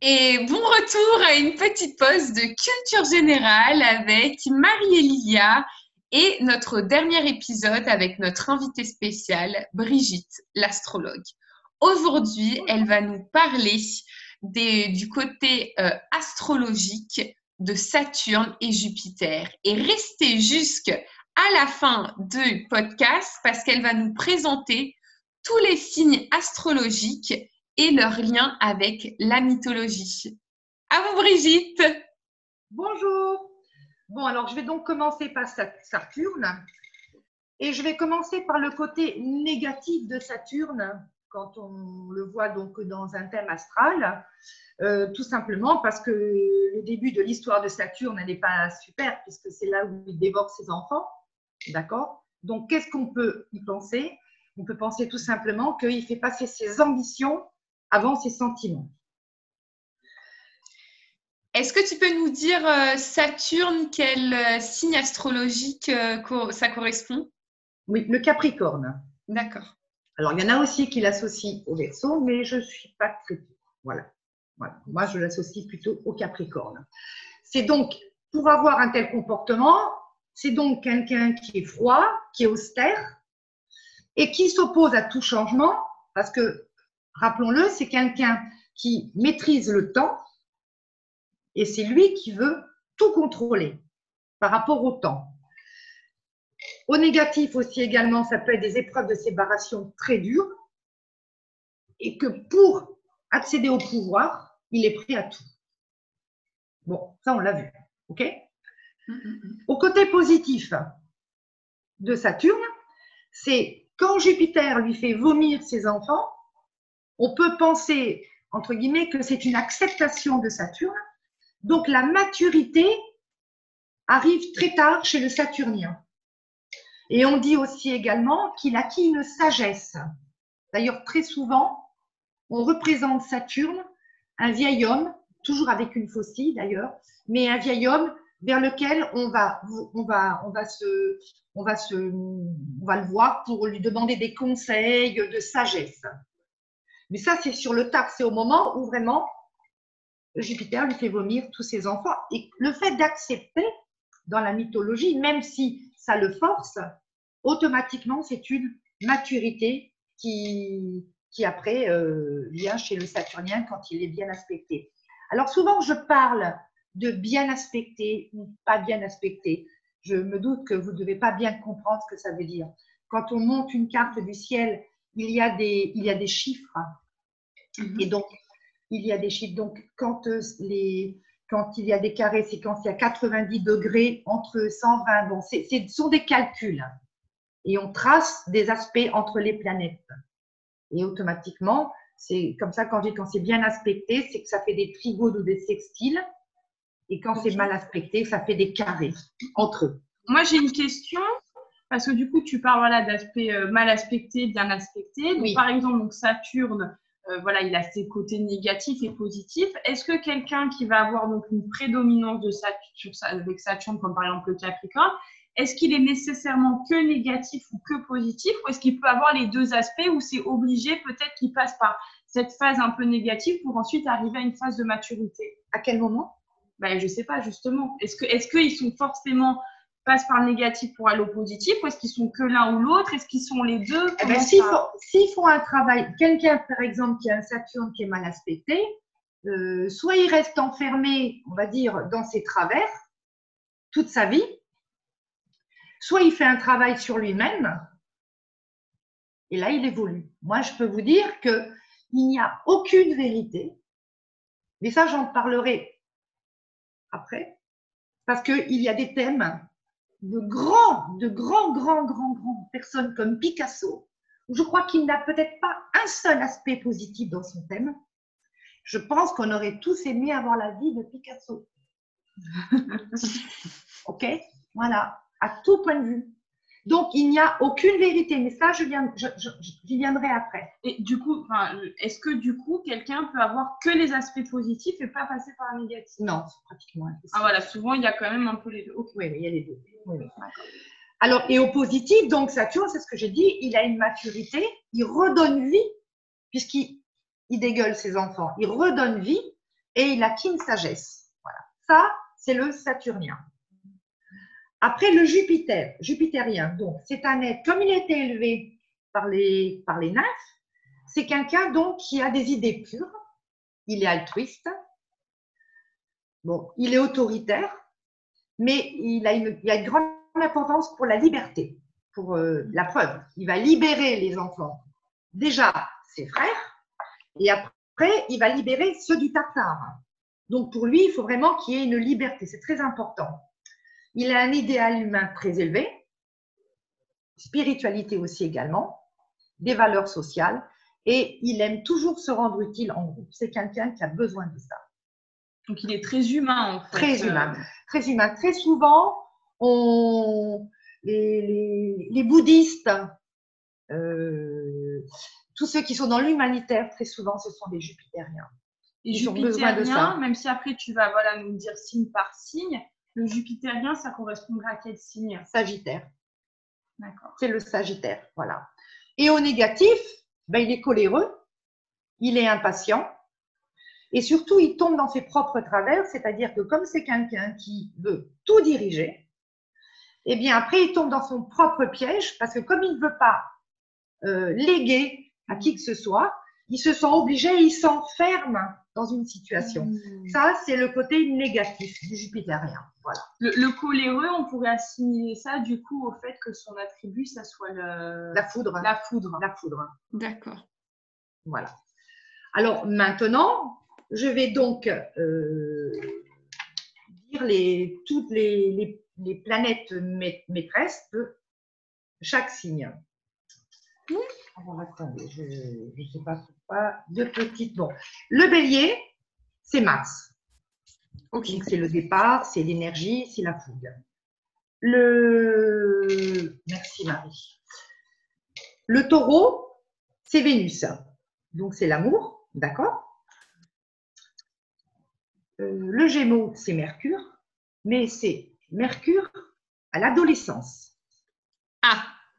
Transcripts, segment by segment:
Et bon retour à une petite pause de culture générale avec Marie-Elia et notre dernier épisode avec notre invitée spéciale, Brigitte, l'astrologue. Aujourd'hui, elle va nous parler du côté euh, astrologique de Saturne et Jupiter. Et restez jusqu'à la fin du podcast parce qu'elle va nous présenter tous les signes astrologiques et leur lien avec la mythologie. À vous, Brigitte. Bonjour. Bon, alors je vais donc commencer par Saturne. Et je vais commencer par le côté négatif de Saturne, quand on le voit donc dans un thème astral, euh, tout simplement parce que le début de l'histoire de Saturne n'est pas super, puisque c'est là où il dévore ses enfants. D'accord? Donc, qu'est-ce qu'on peut y penser? On peut penser tout simplement qu'il fait passer ses ambitions avant ses sentiments. Est-ce que tu peux nous dire, euh, Saturne, quel euh, signe astrologique euh, ça correspond? Oui, le Capricorne. D'accord. Alors, il y en a aussi qui l'associent au Verseau, mais je ne suis pas très Voilà. voilà. Moi, je l'associe plutôt au Capricorne. C'est donc, pour avoir un tel comportement, c'est donc quelqu'un qui est froid, qui est austère et qui s'oppose à tout changement parce que rappelons-le, c'est quelqu'un qui maîtrise le temps et c'est lui qui veut tout contrôler par rapport au temps. Au négatif aussi également, ça peut être des épreuves de séparation très dures et que pour accéder au pouvoir, il est prêt à tout. Bon, ça on l'a vu, ok? Au côté positif de Saturne, c'est quand Jupiter lui fait vomir ses enfants, on peut penser, entre guillemets, que c'est une acceptation de Saturne. Donc la maturité arrive très tard chez le Saturnien. Et on dit aussi également qu'il acquit une sagesse. D'ailleurs, très souvent, on représente Saturne, un vieil homme, toujours avec une faucille d'ailleurs, mais un vieil homme vers lequel on va, on va, on va se, on va se, on va le voir pour lui demander des conseils de sagesse. Mais ça, c'est sur le tard, c'est au moment où vraiment Jupiter lui fait vomir tous ses enfants. Et le fait d'accepter dans la mythologie, même si ça le force, automatiquement, c'est une maturité qui, qui après euh, vient chez le Saturnien quand il est bien aspecté. Alors souvent, je parle de bien aspecté ou pas bien aspecté. Je me doute que vous ne devez pas bien comprendre ce que ça veut dire. Quand on monte une carte du ciel il y a des, il y a des chiffres. Mhm. Et donc, il y a des chiffres. Donc, quand, euh, les, quand il y a des carrés, c'est quand il y a 90 degrés entre 120. Bon, ce sont des calculs. Et on trace des aspects entre les planètes. Et automatiquement, c'est comme ça, quand, quand c'est bien aspecté, c'est que ça fait des trigones ou des sextiles. Et quand c'est mal aspecté, ça fait des carrés entre eux. Moi, j'ai une question. Parce que du coup, tu parles voilà, d'aspect euh, mal aspecté, bien aspecté. Donc, Par exemple, donc Saturne, euh, voilà, il a ses côtés négatifs et positifs. Est-ce que quelqu'un qui va avoir donc une prédominance de Saturne, avec Saturne, comme par exemple le Capricorne, est-ce qu'il est nécessairement que négatif ou que positif? Ou est-ce qu'il peut avoir les deux aspects ou c'est obligé peut-être qu'il passe par cette phase un peu négative pour ensuite arriver à une phase de maturité? À quel moment? Ben, Je ne sais pas justement. Est-ce qu'ils est qu'ils sont forcément passent par le négatif pour aller au positif ou est-ce qu'ils sont que l'un ou l'autre? Est-ce qu'ils sont les deux? Eh ben, S'ils font, un travail, quelqu'un par exemple qui a un Saturne qui est mal aspecté, euh, soit il reste enfermé, on va dire, dans ses travers toute sa vie, soit il fait un travail sur lui-même et là il évolue. Moi, je peux vous dire que il n'y a aucune vérité, mais ça j'en parlerai après, parce qu'il y a des thèmes de grands, de grands, grands, grands, grands personnes comme Picasso, je crois qu'il n'a peut-être pas un seul aspect positif dans son thème. Je pense qu'on aurait tous aimé avoir la vie de Picasso. ok? Voilà, à tout point de vue. Donc, il n'y a aucune vérité, mais ça, je viens, j'y viendrai après. Et du coup, est-ce que du coup, quelqu'un peut avoir que les aspects positifs et pas passer par un négatif? Non, c'est pratiquement impossible. Ah voilà, souvent, il y a quand même un peu les deux. Oui, il y a les deux. Alors, et au positif, donc Saturne, c'est ce que j'ai dit, il a une maturité, il redonne vie, puisqu'il il dégueule ses enfants, il redonne vie, et il a qu'une sagesse. Voilà. Ça, c'est le saturnien. Après, le Jupiter, jupitérien, donc c'est un être, comme il a été élevé par les, par les nymphes, c'est quelqu'un donc qui a des idées pures, il est altruiste, bon, il est autoritaire, mais il a une, il a une grande importance pour la liberté, pour euh, la preuve. Il va libérer les enfants, déjà ses frères, et après, il va libérer ceux du Tartare. Donc pour lui, il faut vraiment qu'il y ait une liberté, c'est très important. Il a un idéal humain très élevé, spiritualité aussi également, des valeurs sociales, et il aime toujours se rendre utile en groupe. C'est quelqu'un qui a besoin de ça. Donc il est très humain en fait. Très humain, très humain. Très souvent, on, les, bouddhistes, euh, tous ceux qui sont dans l'humanitaire, très souvent, ce sont des jupitériens. Et Ils jupitérien, même si après tu vas voilà, nous dire signe par signe, le jupitérien, ça correspondra à quel signe? Sagittaire. D'accord. C'est le Sagittaire, voilà. Et au négatif, ben, il est coléreux, il est impatient, et surtout, il tombe dans ses propres travers, c'est-à-dire que comme c'est quelqu'un qui veut tout diriger, eh bien après, il tombe dans son propre piège, parce que comme il ne veut pas euh, léguer à qui que ce soit, il se sent obligé, il s'enferme dans une situation. Mmh. Ça, c'est le côté négatif du jupitérien. Voilà. Le, coléreux, on pourrait assimiler ça du coup au fait que son attribut, ça soit le... la foudre. La foudre. La foudre. D'accord. Voilà. Alors maintenant, je vais donc euh, dire les, toutes les, les, planètes maîtresses de chaque signe. Attendez, je ne sais pas pourquoi. Deux petites. Bon, le bélier, c'est Mars. Ok. C'est le départ, c'est l'énergie, c'est la fougue. Le. Merci Marie. Le taureau, c'est Vénus. Donc c'est l'amour, d'accord? Euh, le Gémeaux, c'est Mercure, mais c'est Mercure à l'adolescence.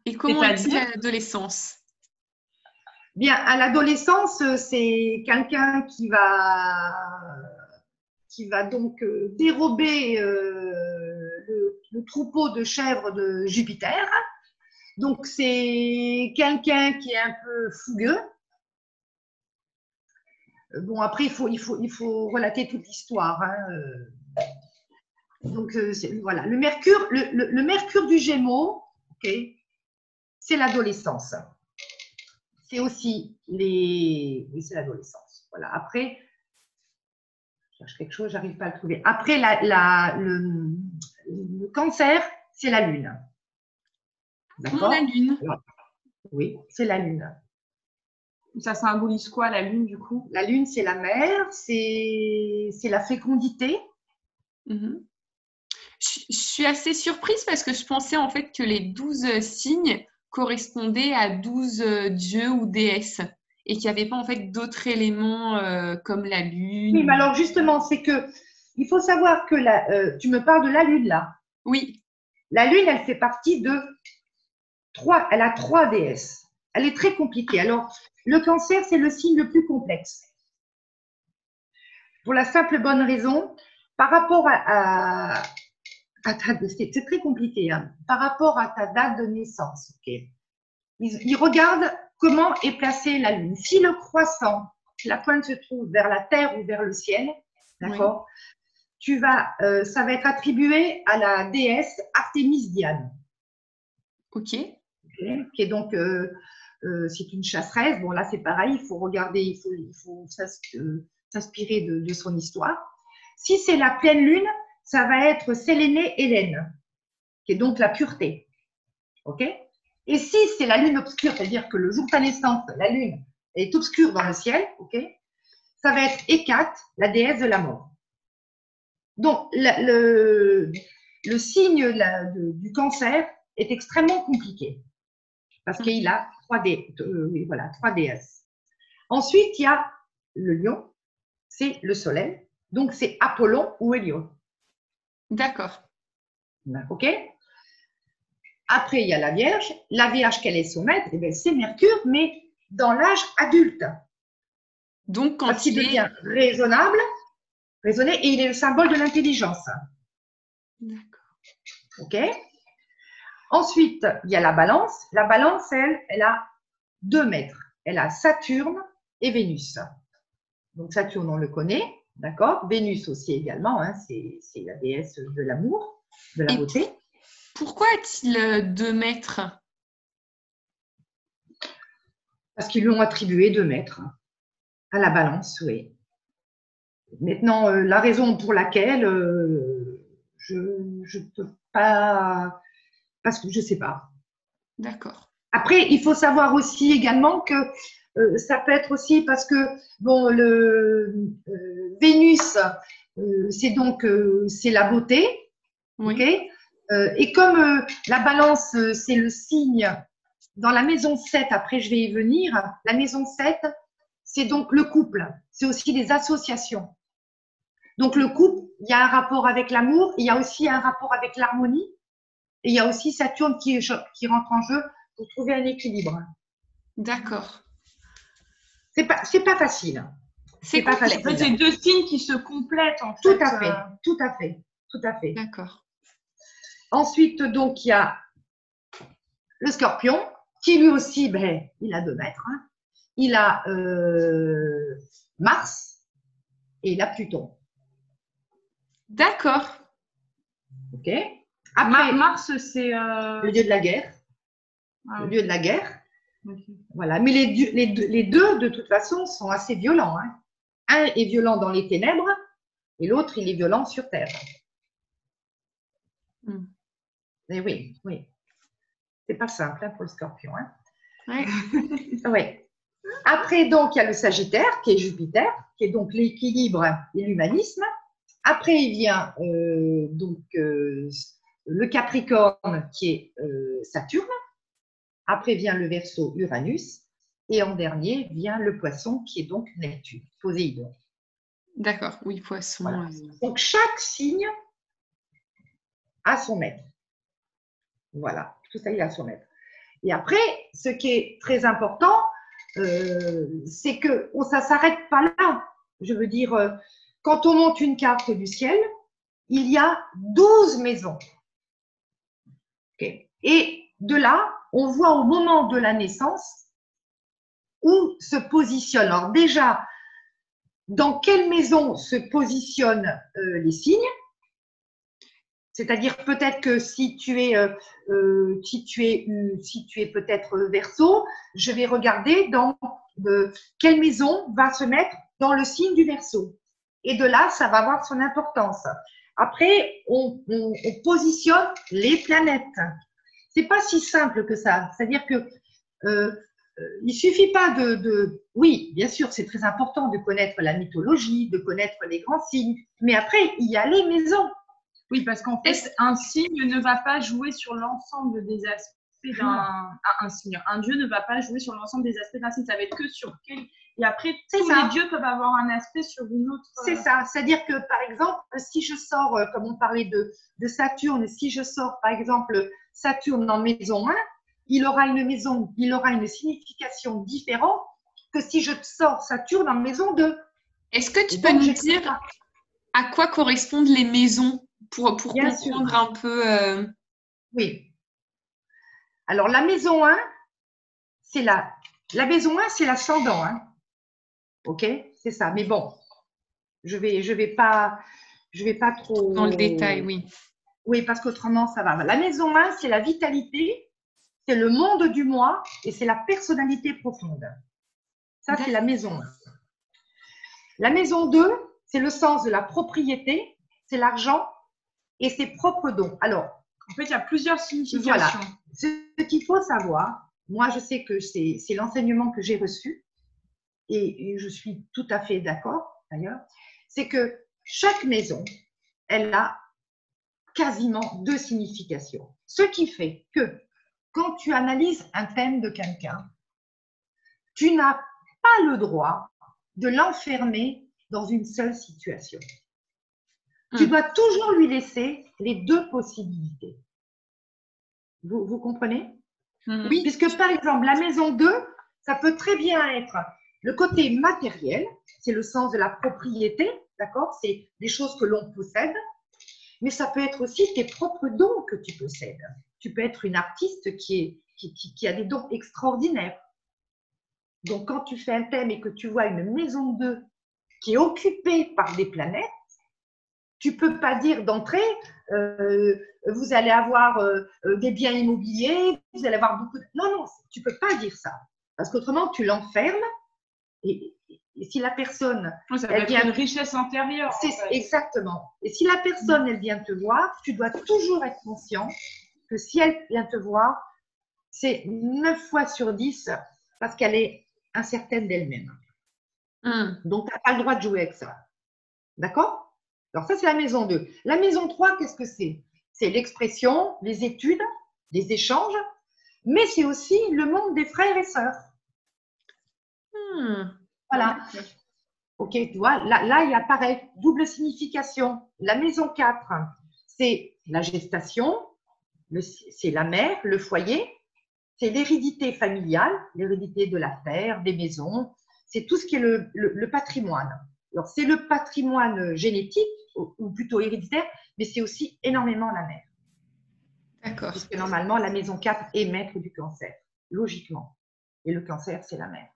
Et comment est-il à l'adolescence? Bien, à l'adolescence, c'est quelqu'un qui va, qui va donc euh, dérober euh, le, troupeau de chèvres de Jupiter. Donc, c'est quelqu'un qui est un peu fougueux, euh, bon, après, il faut, il faut, il faut relater toute l'histoire. Hein. Donc, voilà. Le mercure, le, mercure du Gémeaux, c'est l'adolescence. C'est aussi les. Oui, c'est l'adolescence. Voilà. Après, je cherche quelque chose, j'arrive pas à le trouver. Après, la, le, cancer, c'est la lune. D'accord? La lune? Oui, c'est la lune. Ça symbolise quoi la lune du coup? La lune, c'est la mer, c'est la fécondité. Mhm. Je, suis assez surprise parce que je pensais en fait que les douze signes correspondaient à douze euh, dieux ou déesses et qu'il n'y avait pas en fait d'autres éléments euh, comme la lune. Oui, mais alors justement, c'est que il faut savoir que la, euh, tu me parles de la lune là. Oui. La lune, elle fait partie de trois, elle a trois déesses. Elle est très compliquée. Alors, le cancer, c'est le signe le plus complexe. Pour la simple bonne raison, par rapport à, c'est très compliqué, hein. par rapport à ta date de naissance, ok. Il, regarde comment est placée la lune. Si le croissant, la pointe se trouve vers la terre ou vers le ciel, d'accord, tu vas, euh, ça va être attribué à la déesse Artémis Diane. Ok. Qui est donc euh, euh, c'est une chasseresse. Bon, là, c'est pareil, il faut regarder, il faut, euh, s'inspirer de, son histoire. Si c'est la pleine lune, ça va être Sélénée Hélène, qui est donc la pureté. OK? Et si c'est la lune obscure, c'est-à-dire que le jour de ta naissance, la lune est obscure dans le ciel, OK? Ça va être Hécate, la déesse de la mort. Donc, le, signe du cancer est extrêmement compliqué parce qu'il a euh, trois déesses. Ensuite, il y a le lion, c'est le soleil, donc c'est Apollon ou Hélion. D'accord. OK Après, il y a la Vierge. La Vierge, quelle est son maître? Eh C'est Mercure, mais dans l'âge adulte. Donc, quand, il devient raisonnable, raisonner et il est le symbole de l'intelligence. D'accord. OK Ensuite, il y a la balance. La balance, elle, elle a deux maîtres. Elle a Saturne et Vénus. Donc Saturne, on le connaît, d'accord Vénus aussi également, hein, c'est la déesse de l'amour, de la beauté. Pourquoi a-t-il deux maîtres Parce qu'ils lui ont attribué deux maîtres à la balance, oui. Maintenant, euh, la raison pour laquelle, euh, je ne peux pas, parce que je ne sais pas. D'accord. Après, il faut savoir aussi également que euh, ça peut être aussi parce que bon, le Vénus, c'est donc c'est la beauté, ok? et comme la Balance, c'est le signe dans la maison 7. Après, je vais y venir. La maison 7, c'est donc le couple. C'est aussi des associations. Donc le couple, il y a un rapport avec l'amour, il y a aussi un rapport avec l'harmonie, et il y a aussi Saturne qui, qui rentre en jeu pour trouver un équilibre. D'accord. C'est pas, c'est pas facile. C'est pas facile. C'est deux signes qui se complètent en fait. Tout à fait, tout à fait, tout à fait. D'accord. Ensuite, donc, il y a le scorpion, qui lui aussi, ben, il a deux mètres. Hein. Il a euh, Mars et il a Pluton. D'accord. Ok. Après, Mars, c'est. Euh, le dieu de la guerre. Ah le dieu de la guerre. Voilà. Mais les, les, deux, de toute façon, sont assez violents. Hein. Un est violent dans les ténèbres et l'autre, il est violent sur Terre. Et oui, oui. C'est pas simple hein, pour le scorpion. Hein. Oui. Après, donc, il y a le Sagittaire, qui est Jupiter, qui est donc l'équilibre et l'humanisme. Après, il vient euh, donc euh, le Capricorne qui est euh, Saturne. Après vient le Verseau Uranus. Et en dernier vient le Poisson qui est donc Neptune, Poséidon. D'accord, oui, Poisson. Donc chaque signe a son maître. Voilà, tout ça il a son maître. Et après, ce qui est très important, c'est que ça ne s'arrête pas là. Je veux dire, quand on monte une carte du ciel, il y a 12 maisons. Et de là, on voit au moment de la naissance où se positionne. Alors déjà, dans quelle maison se positionnent euh, les signes? C'est-à-dire peut-être que si tu es, euh, euh, si tu es peut-être verso, je vais regarder dans quelle maison va se mettre dans le signe du verso. Et de là, ça va avoir son importance. Après, on, positionne les planètes. C'est pas si simple que ça. C'est-à-dire que euh, euh, il suffit pas de, oui, bien sûr, c'est très important de connaître la mythologie, de connaître les grands signes, mais après, il y a les maisons. Oui, parce qu'en fait, un signe ne va pas jouer sur l'ensemble des aspects d'un un signe. Un dieu ne va pas jouer sur l'ensemble des aspects d'un signe. Ça va être que sur quel et après, tous les dieux peuvent avoir un aspect sur une autre. C'est euh, ça. C'est-à-dire que, par exemple, si je sors, euh, comme on parlait de, de Saturne, si je sors, par exemple, Saturne en maison 1, il aura une maison, il aura une signification différente que si je sors Saturne en maison 2. Est-ce que tu peux nous dire à quoi correspondent les maisons pour, pour comprendre un peu euh, Oui. Alors, la maison 1, c'est la, la maison 1, c'est l'ascendant. Hein. OK C'est ça. Mais bon, je vais, je vais pas, je vais pas trop. Dans le détail, oui. Oui, parce qu'autrement, ça va. La maison 1, c'est la vitalité, c'est le monde du moi et c'est la personnalité profonde. Ça, c'est la maison 1. La maison 2, c'est le sens de la propriété, c'est l'argent et ses propres dons. Alors, en fait, il y a plusieurs significations. Voilà. Ce qu'il faut savoir, moi, je sais que c'est l'enseignement que j'ai reçu, et je suis tout à fait d'accord d'ailleurs, c'est que chaque maison, elle a quasiment deux significations. Ce qui fait que quand tu analyses un thème de quelqu'un, tu n'as pas le droit de l'enfermer dans une seule situation. Tu hmm. dois toujours lui laisser les deux possibilités. Vous, vous comprenez? Hmm. Oui. Puisque par exemple, la maison 2, ça peut très bien être le côté matériel, c'est le sens de la propriété, d'accord? C'est des choses que l'on possède, mais ça peut être aussi tes propres dons que tu possèdes. Tu peux être une artiste qui, a des dons extraordinaires. Donc, quand tu fais un thème et que tu vois une maison 2 qui est occupée par des planètes, tu peux pas dire d'entrée, euh, vous allez avoir euh, des biens immobiliers, vous allez avoir beaucoup de... Non, non, tu peux pas dire ça. Parce qu'autrement, tu l'enfermes. Et, si la personne... ça elle vient... une richesse antérieure. C'est exactement. Et si la personne, elle vient te voir, tu dois toujours être conscient que si elle vient te voir, c'est 9 fois sur 10 parce qu'elle est incertaine d'elle-même. Hum. Donc, tu n'as pas le droit de jouer avec ça. D'accord? Alors ça, c'est la maison 2. La maison 3, qu'est-ce que c'est? C'est l'expression, les études, les échanges, mais c'est aussi le monde des frères et sœurs. Hmm. Voilà. Ok, tu vois, là, là, il y a pareil, double signification. La maison 4, c'est la gestation, c'est la mère, le foyer, c'est l'hérédité familiale, l'hérédité de la terre, des maisons, c'est tout ce qui est le, le patrimoine. Alors, c'est le patrimoine génétique, ou plutôt héréditaire, mais c'est aussi énormément la mère. D'accord. Puisque normalement, la maison 4 est maître du cancer, logiquement. Et le cancer, c'est la mère.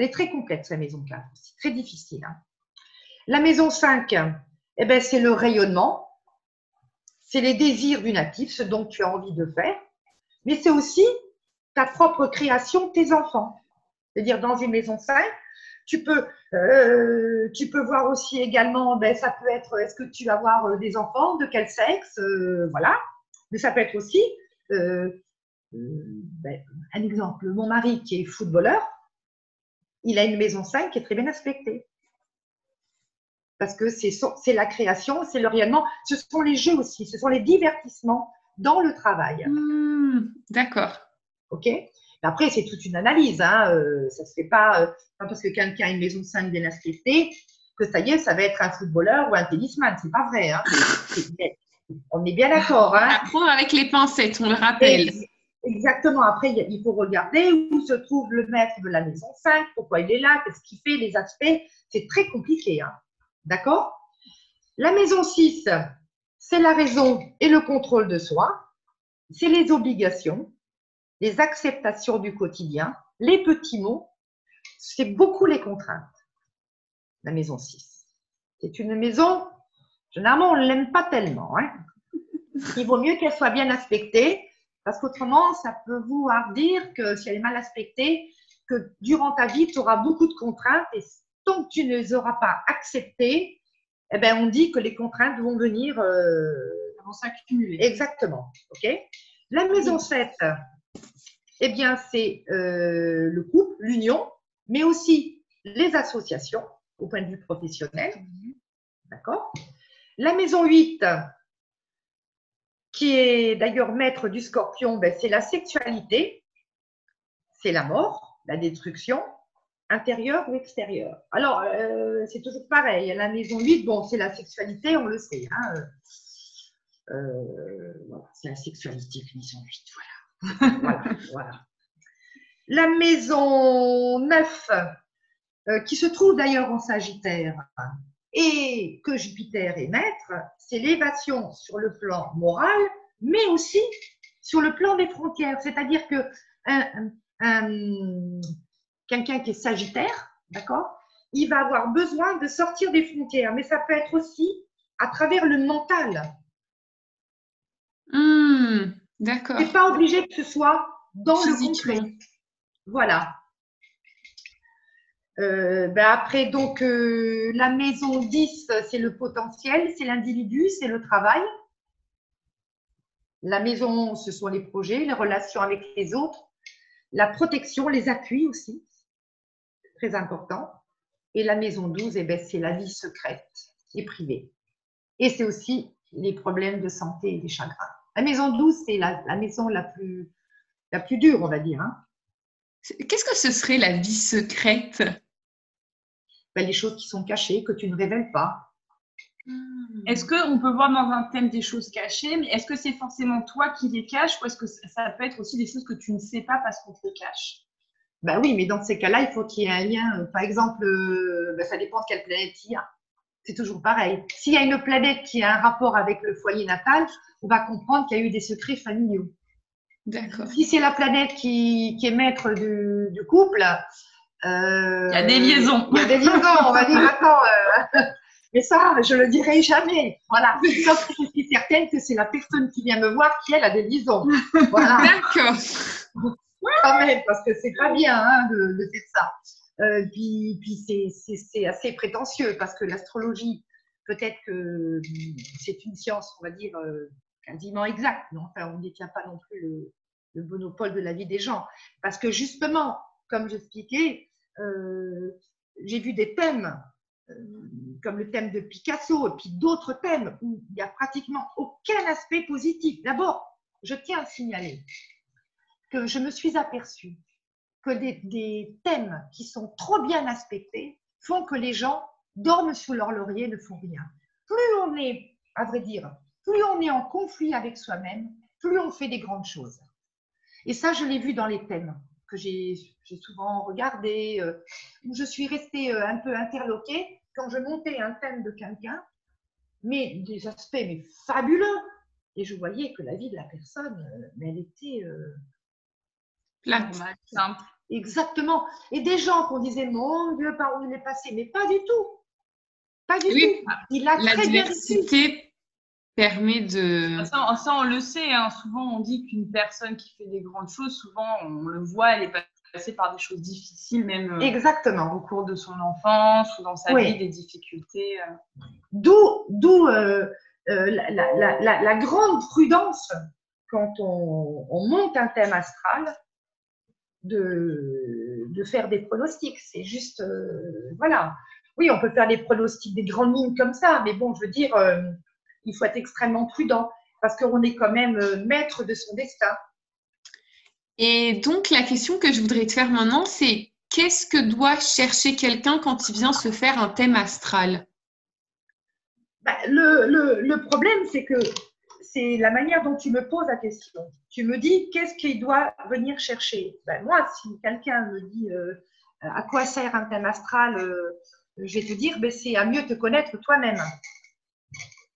Elle est très complexe, la maison 4, c'est très difficile. Hein. La maison 5, eh ben, c'est le rayonnement, c'est les désirs du natif, ce dont tu as envie de faire, mais c'est aussi ta propre création, tes enfants. C'est-à-dire, dans une maison 5, tu peux, euh, tu peux voir aussi également, ben, ça peut être, est-ce que tu vas avoir euh, des enfants, de quel sexe, euh, voilà. Mais ça peut être aussi, ben, un exemple, mon mari qui est footballeur, il a une maison 5 qui est très bien aspectée. Parce que c'est la création, c'est le rayonnement, ce sont les jeux aussi, ce sont les divertissements dans le travail. Mmh, d'accord. OK? Après, c'est toute une analyse. Hein. Euh, ça se fait pas, euh, pas parce que quelqu'un a une maison 5 bien aspectée que ça y est, ça va être un footballeur ou un tennisman. C'est pas vrai. Hein. On est bien d'accord. Hein. Apprendre avec les pincettes, on le rappelle. Exactement. Après, il faut regarder où se trouve le maître de la maison 5, pourquoi il est là, qu'est-ce qu'il fait, les aspects. C'est très compliqué. Hein. D'accord? La maison 6, c'est la raison et le contrôle de soi. C'est les obligations les acceptations du quotidien, les petits mots, c'est beaucoup les contraintes. La maison 6. C'est une maison, généralement, on ne l'aime pas tellement. Hein. Il vaut mieux qu'elle soit bien aspectée, parce qu'autrement, ça peut vouloir dire que si elle est mal aspectée, que durant ta vie, tu auras beaucoup de contraintes et tant que tu ne les auras pas acceptées, eh ben, on dit que les contraintes vont venir. Euh, vont s'accumuler. Exactement. ok? La maison 7, eh bien, c'est euh, le couple, l'union, mais aussi les associations au point de vue professionnel. D'accord? La maison 8, qui est d'ailleurs maître du scorpion, ben, c'est la sexualité, c'est la mort, la destruction, intérieure ou extérieure. Alors, euh, c'est toujours pareil. La maison 8, bon, c'est la sexualité, on le sait. Hein. Euh, c'est la sexualité, la maison 8, voilà voilà, La maison 9, euh, qui se trouve d'ailleurs en Sagittaire, et que Jupiter est maître, c'est l'évasion sur le plan moral, mais aussi sur le plan des frontières. C'est-à-dire que quelqu'un qui est Sagittaire, d'accord, il va avoir besoin de sortir des frontières, mais ça peut être aussi à travers le mental. Mmh. D'accord. C'est pas obligé que ce soit dans le concret. Voilà. Euh, ben après, donc, euh, la maison 10, c'est le potentiel, c'est l'individu, c'est le travail. La maison, ce sont les projets, les relations avec les autres, la protection, les appuis aussi, très important. Et la maison 12, eh ben, c'est la vie secrète et privée. Et c'est aussi les problèmes de santé et des chagrins. La maison 12, c'est la, maison la plus, la plus dure, on va dire. Hein. Qu'est-ce que ce serait la vie secrète? Ben, Les choses qui sont cachées, que tu ne révèles pas. Hmm. Est-ce qu'on peut voir dans un thème des choses cachées, mais est-ce que c'est forcément toi qui les caches ou est-ce que ça peut être aussi des choses que tu ne sais pas parce qu'on te les cache? Ben oui, mais dans ces cas-là, il faut qu'il y ait un lien. Par exemple, euh, ben ça dépend de quelle planète il y a. C'est toujours pareil. S'il y a une planète qui a un rapport avec le foyer natal, on va comprendre qu'il y a eu des secrets familiaux. D'accord. Si c'est la planète qui, qui est maître du, du couple, euh, il y a des liaisons. Il y a des liaisons, on va dire attends. Euh, mais ça, je le dirai jamais. Voilà. Sauf que je suis certaine que c'est la personne qui vient me voir qui, elle, a des liaisons. Voilà. D'accord. Quand même, parce que c'est pas bien hein, de, de, faire ça. Euh, puis, puis c'est assez prétentieux parce que l'astrologie, peut-être que c'est une science, on va dire, euh, quasiment exacte. Non enfin, on ne détient pas non plus le, le, monopole de la vie des gens. Parce que justement, comme j'expliquais, euh, j'ai vu des thèmes euh, comme le thème de Picasso et puis d'autres thèmes où il n'y a pratiquement aucun aspect positif. D'abord, je tiens à signaler que je me suis aperçue que des, thèmes qui sont trop bien aspectés font que les gens dorment sous leur laurier, ne font rien. Plus on est, à vrai dire, plus on est en conflit avec soi-même, plus on fait des grandes choses. Et ça, je l'ai vu dans les thèmes que j'ai souvent regardés, euh, où je suis restée euh, un peu interloquée quand je montais un thème de quelqu'un, mais des aspects mais fabuleux. Et je voyais que la vie de la personne, euh, mais elle était Plate. Simple. Exactement. Et des gens qu'on disait, mon Dieu, par où il est passé, mais pas du tout. Pas du tout. Il a la diversité permet de. Ça, ça, on le sait. Hein. Souvent, on dit qu'une personne qui fait des grandes choses, souvent, on le voit, elle est passée par des choses difficiles, même euh, Exactement. au cours de son enfance ou dans sa vie, des difficultés. Euh. D'où, d'où euh, la, la, la, grande prudence quand on, on monte un thème astral de, de faire des pronostics. C'est juste, euh, voilà. Oui, on peut faire des pronostics des grandes lignes comme ça, mais bon, je veux dire, euh, il faut être extrêmement prudent parce qu'on est quand même euh, maître de son destin. Et donc, la question que je voudrais te faire maintenant, c'est qu'est-ce que doit chercher quelqu'un quand il vient se faire un thème astral? Bah, le, le, le, problème, c'est que c'est la manière dont tu me poses la question. Tu me dis qu'est-ce qu'il doit venir chercher? Ben, moi, si quelqu'un me dit euh, à quoi sert un thème astral, euh, je vais te dire ben, c'est à mieux te connaître toi-même.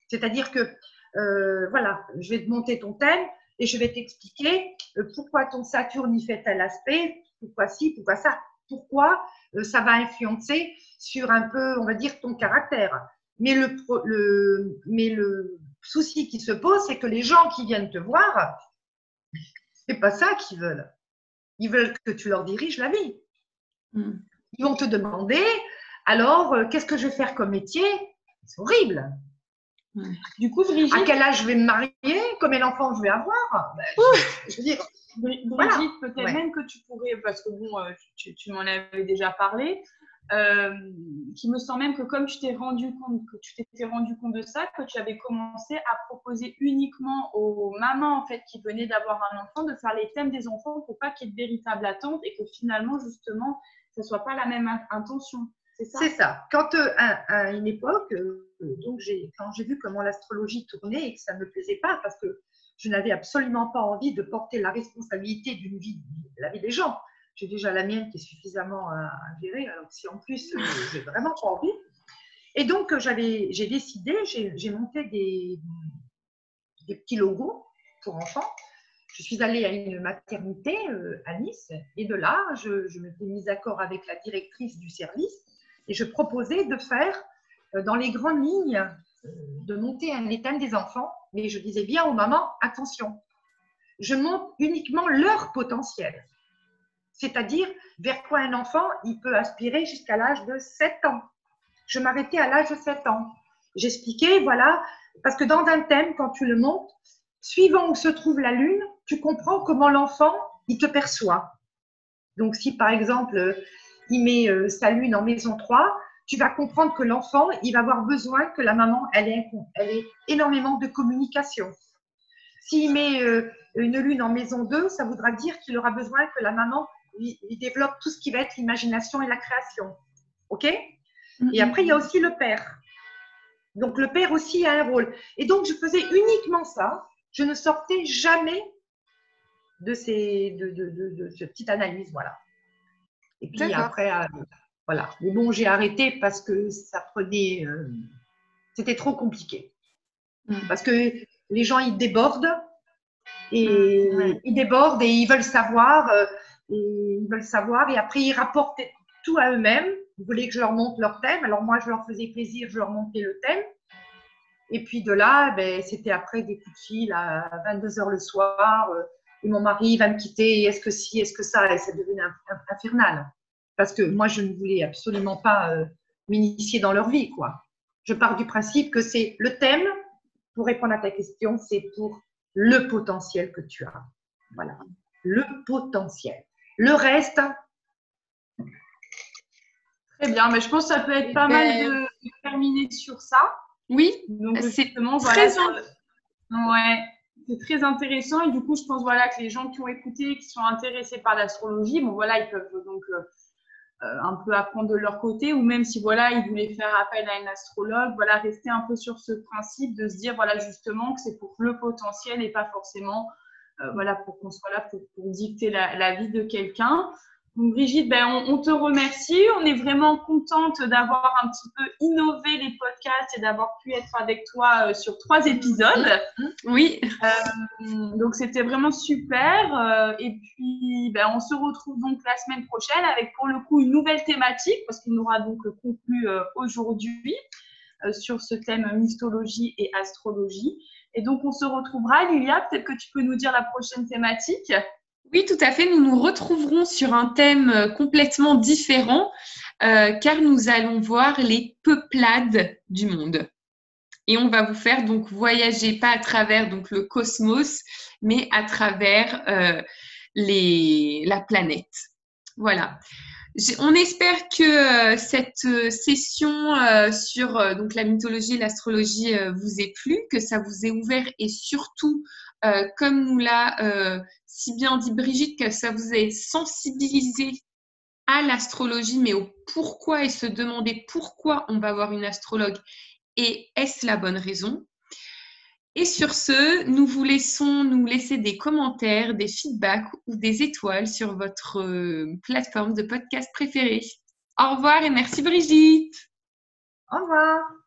C'est-à-dire que, euh, voilà, je vais te monter ton thème et je vais t'expliquer pourquoi ton Saturne y fait tel aspect, pourquoi ci, pourquoi ça, pourquoi ça va influencer sur un peu, on va dire, ton caractère. Mais le, le, mais le, souci qui se pose, c'est que les gens qui viennent te voir, c'est pas ça qu'ils veulent. Ils veulent que tu leur diriges la vie. Hmm. Ils vont te demander, alors, euh, qu'est-ce que je vais faire comme métier? C'est horrible. Du coup, Brigitte, à quel âge je vais me marier? Combien d'enfants je vais avoir. Ben, Je veux dire, Brigitte, peut-être même que tu pourrais, parce que bon, euh, tu m'en avais déjà parlé, euh, qui me sent même que comme tu t'es rendu compte que tu t'étais rendu compte de ça, que tu avais commencé à proposer uniquement aux mamans en fait qui venaient d'avoir un enfant de faire les thèmes des enfants pour pas qu'il y ait de véritable attente et que finalement justement ça soit pas la même intention. C'est ça. Ça. Quand euh, à, une époque, euh, donc j'ai quand j'ai vu comment l'astrologie tournait et que ça me plaisait pas parce que je n'avais absolument pas envie de porter la responsabilité d'une vie, de la vie des gens j'ai déjà la mienne qui est suffisamment à, gérer. Alors si en plus, euh, j'ai vraiment pas envie. Et donc, euh, j'avais, j'ai décidé, j'ai monté des, des petits logos pour enfants. Je suis allée à une maternité euh, à Nice et de là, je, je me suis mise d'accord avec la directrice du service et je proposais de faire dans les grandes lignes, de monter un état des enfants. Mais je disais bien aux mamans, attention, je monte uniquement leur potentiel c'est-à-dire vers quoi un enfant il peut aspirer jusqu'à l'âge de 7 ans. Je m'arrêtais à l'âge de 7 ans. J'expliquais, voilà, parce que dans un thème, quand tu le montes, suivant où se trouve la lune, tu comprends comment l'enfant il te perçoit. Donc si par exemple il met euh, sa lune en maison 3, tu vas comprendre que l'enfant, il va avoir besoin que la maman, elle ait, elle ait énormément de communication. S'il met euh, une lune en maison 2, ça voudra dire qu'il aura besoin que la maman il, développe tout ce qui va être l'imagination et la création. OK? Et mhm. après, il y a aussi le père. Donc, le père aussi a un rôle. Et donc, je faisais uniquement ça. Je ne sortais jamais de, ces, de, de, de, cette petite analyse. Voilà. Et puis après, euh, voilà. Mais bon, j'ai arrêté parce que ça prenait. Euh, c'était trop compliqué. Mm. Parce que les gens, ils débordent. Et mm, ils débordent et ils veulent savoir. Euh, et ils veulent savoir. Et après, ils rapportent tout à eux-mêmes. Ils voulaient que je leur montre leur thème? Alors moi, je leur faisais plaisir, je leur montais le thème. Et puis de là, ben, c'était après des coups de fil à 22h le soir. Et mon mari va me quitter. Est-ce que si, est-ce que ça Et ça devenait infernal parce que moi, je ne voulais absolument pas euh, m'initier dans leur vie, quoi. Je pars du principe que c'est le thème, pour répondre à ta question, c'est pour le potentiel que tu as. Voilà, le potentiel. Le reste. Très bien, mais je pense que ça peut être pas mal ben, de, terminer sur ça. Oui, donc c'est vraiment voilà. Ouais, c'est très intéressant. Et du coup, je pense voilà que les gens qui ont écouté, qui sont intéressés par l'astrologie, bon voilà, ils peuvent donc euh, euh, un peu apprendre de leur côté. Ou même si voilà ils voulaient faire appel à un astrologue voilà rester un peu sur ce principe de se dire voilà justement que c'est pour le potentiel et pas forcément euh, voilà pour qu'on soit là pour, dicter la, la, vie de quelqu'un Brigitte, ben, on, te remercie. On est vraiment contente d'avoir un petit peu innové les podcasts et d'avoir pu être avec toi euh, sur trois épisodes. Oui. Euh, donc, c'était vraiment super. Euh, et puis, ben, on se retrouve donc la semaine prochaine avec pour le coup une nouvelle thématique parce qu'on aura donc conclu aujourd'hui sur ce thème mythologie et astrologie. Et donc, on se retrouvera. Lilia, peut-être que tu peux nous dire la prochaine thématique. Oui, tout à fait. Nous nous retrouverons sur un thème euh, complètement différent euh, car nous allons voir les peuplades du monde. Et on va vous faire donc voyager pas à travers donc le cosmos, mais à travers euh, les, la planète. Voilà. On espère que cette session sur donc la mythologie et l'astrologie vous ait plu, que ça vous ait ouvert et surtout, comme nous l'a si bien dit Brigitte que ça vous a sensibilisé à l'astrologie, mais au pourquoi et se demander pourquoi on va voir une astrologue et est-ce la bonne raison? Et sur ce, nous vous laissons nous laisser des commentaires, des feedbacks ou des étoiles sur votre euh, plateforme de podcast préférée. Au revoir et merci Brigitte. Au revoir.